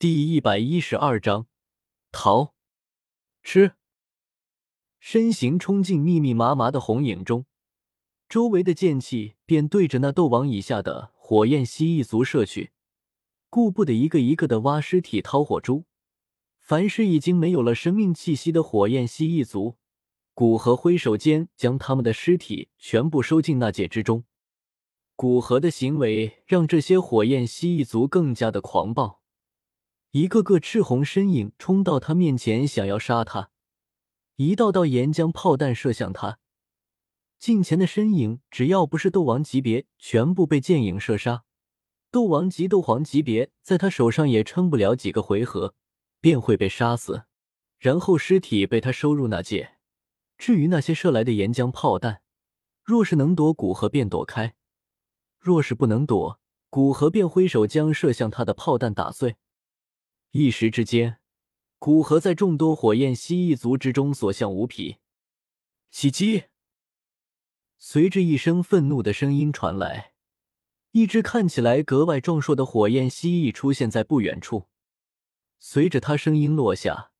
第一百一十二章逃吃。身形冲进密密麻麻的红影中，周围的剑气便对着那斗王以下的火焰蜥蜴族射去，顾不得一个一个的挖尸体、掏火珠。凡是已经没有了生命气息的火焰蜥蜴族，古河挥手间将他们的尸体全部收进那界之中。古河的行为让这些火焰蜥蜴族更加的狂暴，一个个赤红身影冲到他面前，想要杀他。一道道岩浆炮弹射向他，近前的身影只要不是斗王级别，全部被剑影射杀。斗王级、斗皇级别，在他手上也撑不了几个回合。便会被杀死，然后尸体被他收入那界。至于那些射来的岩浆炮弹，若是能躲，古河便躲开；若是不能躲，古河便挥手将射向他的炮弹打碎。一时之间，古河在众多火焰蜥蜴族之中所向无匹。袭击！随着一声愤怒的声音传来，一只看起来格外壮硕的火焰蜥蜴出现在不远处。随着他声音落下，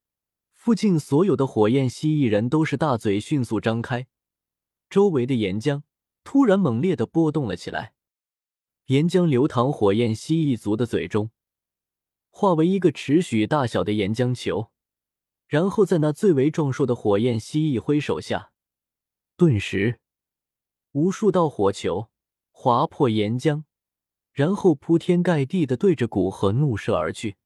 附近所有的火焰蜥蜴人都是大嘴迅速张开，周围的岩浆突然猛烈的波动了起来，岩浆流淌火焰蜥蜴族的嘴中，化为一个尺许大小的岩浆球，然后在那最为壮硕的火焰蜥蜴挥手下，顿时无数道火球划破岩浆，然后铺天盖地的对着古河怒射而去。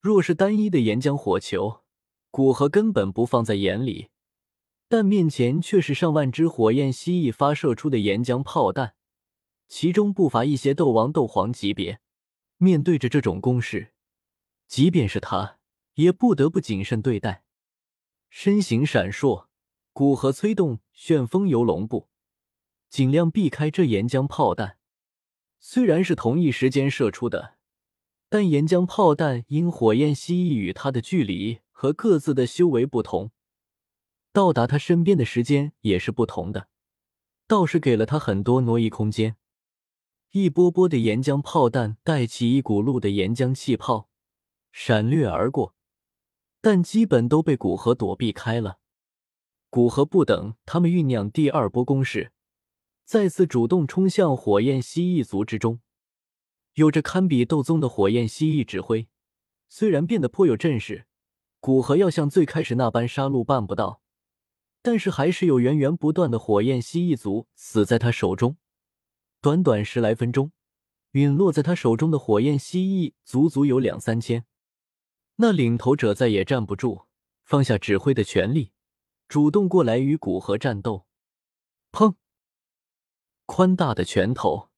若是单一的岩浆火球，古河根本不放在眼里，但面前却是上万只火焰蜥蜴发射出的岩浆炮弹，其中不乏一些斗王、斗皇级别。面对着这种攻势，即便是他也不得不谨慎对待。身形闪烁，古河催动旋风游龙步，尽量避开这岩浆炮弹。虽然是同一时间射出的。但岩浆炮弹因火焰蜥蜴与他的距离和各自的修为不同，到达他身边的时间也是不同的，倒是给了他很多挪移空间。一波波的岩浆炮弹带起一股路的岩浆气泡，闪掠而过，但基本都被古河躲避开了。古河不等他们酝酿第二波攻势，再次主动冲向火焰蜥蜴族之中。有着堪比斗宗的火焰蜥蜴指挥，虽然变得颇有阵势，古河要像最开始那般杀戮办不到，但是还是有源源不断的火焰蜥蜴族死在他手中。短短十来分钟，陨落在他手中的火焰蜥蜴足足有两三千。那领头者再也站不住，放下指挥的权力，主动过来与古河战斗。砰！宽大的拳头。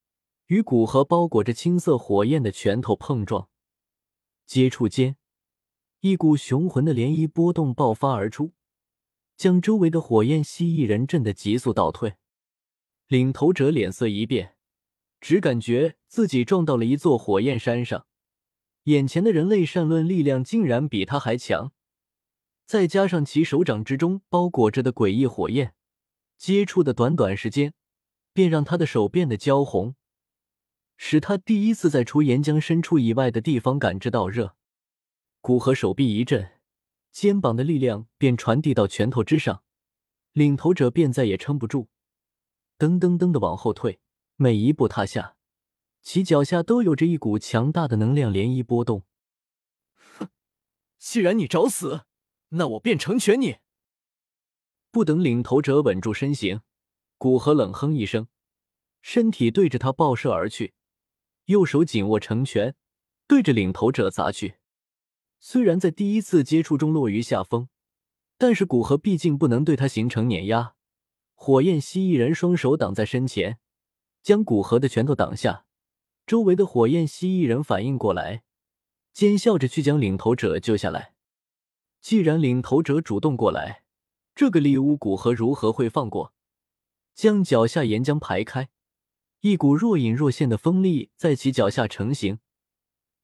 与古河包裹着青色火焰的拳头碰撞，接触间，一股雄浑的涟漪波动爆发而出，将周围的火焰蜥蜴人震得急速倒退。领头者脸色一变，只感觉自己撞到了一座火焰山上，眼前的人类善论力量竟然比他还强，再加上其手掌之中包裹着的诡异火焰，接触的短短时间，便让他的手变得焦红。使他第一次在除岩浆深处以外的地方感知到热，古河手臂一震，肩膀的力量便传递到拳头之上，领头者便再也撑不住，噔噔噔的往后退，每一步踏下，其脚下都有着一股强大的能量涟漪波动。哼，既然你找死，那我便成全你。不等领头者稳住身形，古河冷哼一声，身体对着他爆射而去。右手紧握成拳，对着领头者砸去。虽然在第一次接触中落于下风，但是古河毕竟不能对他形成碾压。火焰蜥蜴人双手挡在身前，将古河的拳头挡下。周围的火焰蜥蜴人反应过来，奸笑着去将领头者救下来。既然领头者主动过来，这个猎巫古河如何会放过？将脚下岩浆排开。一股若隐若现的风力在其脚下成型，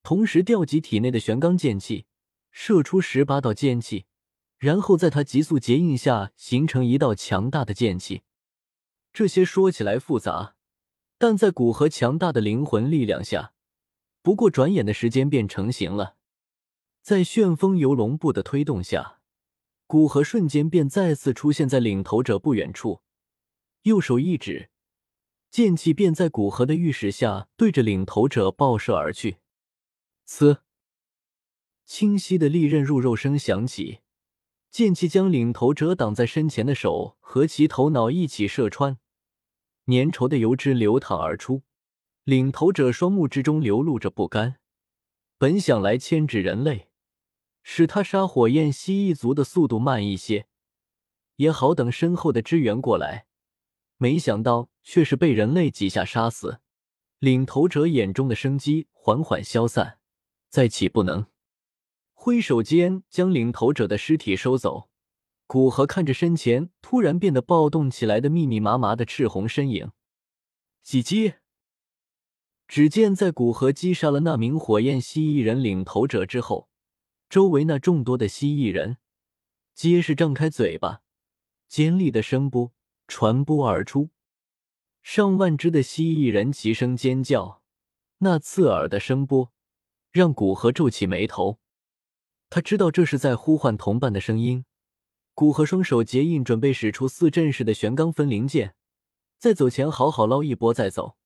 同时调集体内的玄罡剑气，射出十八道剑气，然后在他急速结印下形成一道强大的剑气。这些说起来复杂，但在古河强大的灵魂力量下，不过转眼的时间便成型了。在旋风游龙步的推动下，古河瞬间便再次出现在领头者不远处，右手一指，剑气便在古河的御使下对着领头者爆射而去。呲！清晰的利刃入肉声响起，剑气将领头者挡在身前的手和其头脑一起射穿，粘稠的油脂流淌而出。领头者双目之中流露着不甘，本想来牵制人类，使他杀火焰蜥蜴族的速度慢一些，也好等身后的支援过来。没想到却是被人类几下杀死。领头者眼中的生机缓缓消散，再起不能，挥手间将领头者的尸体收走。古河看着身前突然变得暴动起来的密密麻麻的赤红身影，几击。只见在古河击杀了那名火焰蜥蜴人领头者之后，周围那众多的蜥蜴人皆是张开嘴巴，尖利的声波传播而出，上万只的蜥蜴人齐声尖叫，那刺耳的声波让古河皱起眉头。他知道这是在呼唤同伴的声音。古河双手结印，准备使出四阵式的玄罡分灵剑，在走前好好捞一波再走。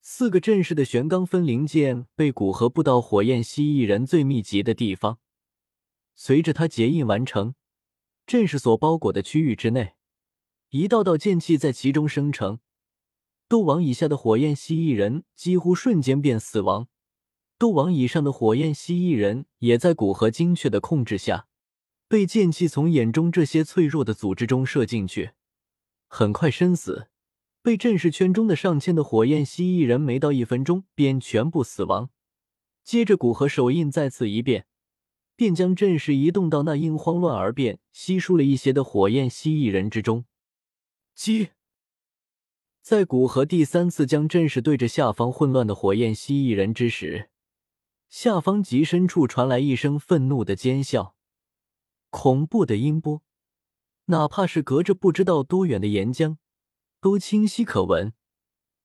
四个阵式的玄罡分灵剑被古河布到火焰蜥蜴人最密集的地方，随着他结印完成，阵势所包裹的区域之内，一道道剑气在其中生成。斗王以下的火焰蜥蜴人几乎瞬间便死亡，斗王以上的火焰蜥蜴人也在古河精确的控制下，被剑气从眼中这些脆弱的组织中射进去，很快身死。被阵势圈中的上千的火焰蜥蜴人没到一分钟便全部死亡。接着，古河手印再次一变，便将阵势移动到那因慌乱而变稀疏了一些的火焰蜥蜴人之中。击！在古河第三次将阵势对着下方混乱的火焰蜥蜴人之时，下方极深处传来一声愤怒的尖笑，恐怖的音波，哪怕是隔着不知道多远的岩浆。都清晰可闻，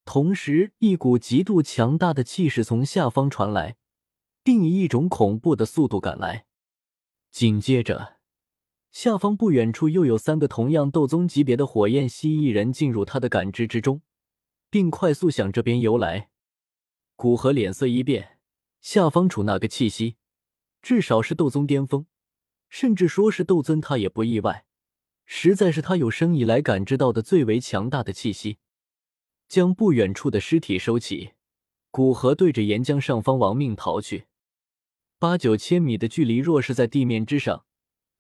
同时一股极度强大的气势从下方传来，并以一种恐怖的速度赶来。紧接着，下方不远处又有三个同样斗宗级别的火焰蜥蜴人进入他的感知之中，并快速向这边游来。古河脸色一变，下方处那个气息，至少是斗宗巅峰，甚至说是斗尊，他也不意外。实在是他有生以来感知到的最为强大的气息。将不远处的尸体收起，古河对着岩浆上方亡命逃去。八九千米的距离，若是在地面之上，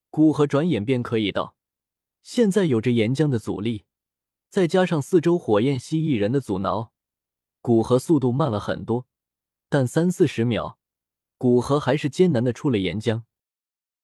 古河转眼便可以到。现在有着岩浆的阻力，再加上四周火焰蜥蜴人的阻挠，古河速度慢了很多。但三四十秒，古河还是艰难的出了岩浆。